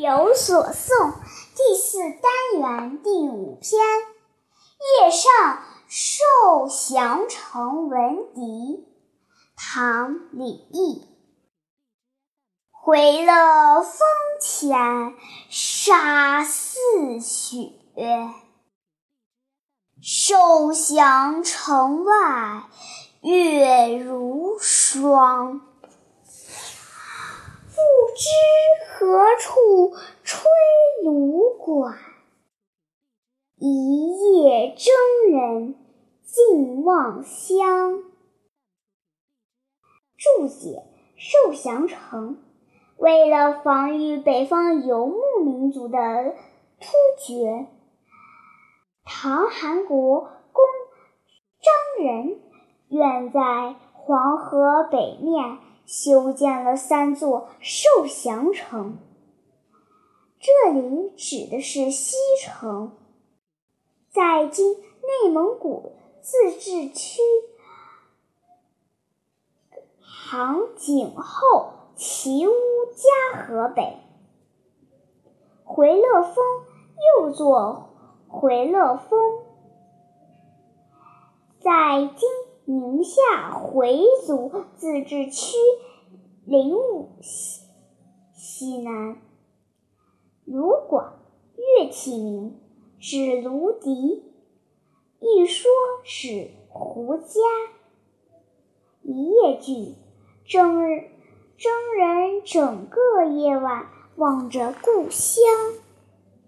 有所诵第四单元第五篇：夜上受降城闻笛。唐·李益。回了风前沙似雪，受降城外月如霜。不知何处吹芦管，一夜征人尽望乡。注解：受降城，为了防御北方游牧民族的突厥，唐韩国公张仁愿在黄河北面。修建了三座受降城，这里指的是西城，在今内蒙古自治区杭景后齐乌嘉河北。回乐峰又作回乐峰，在今。宁夏回族自治区灵武西西南，芦管乐器名，指芦笛，一说指胡笳。一夜句，征征人整个夜晚望着故乡。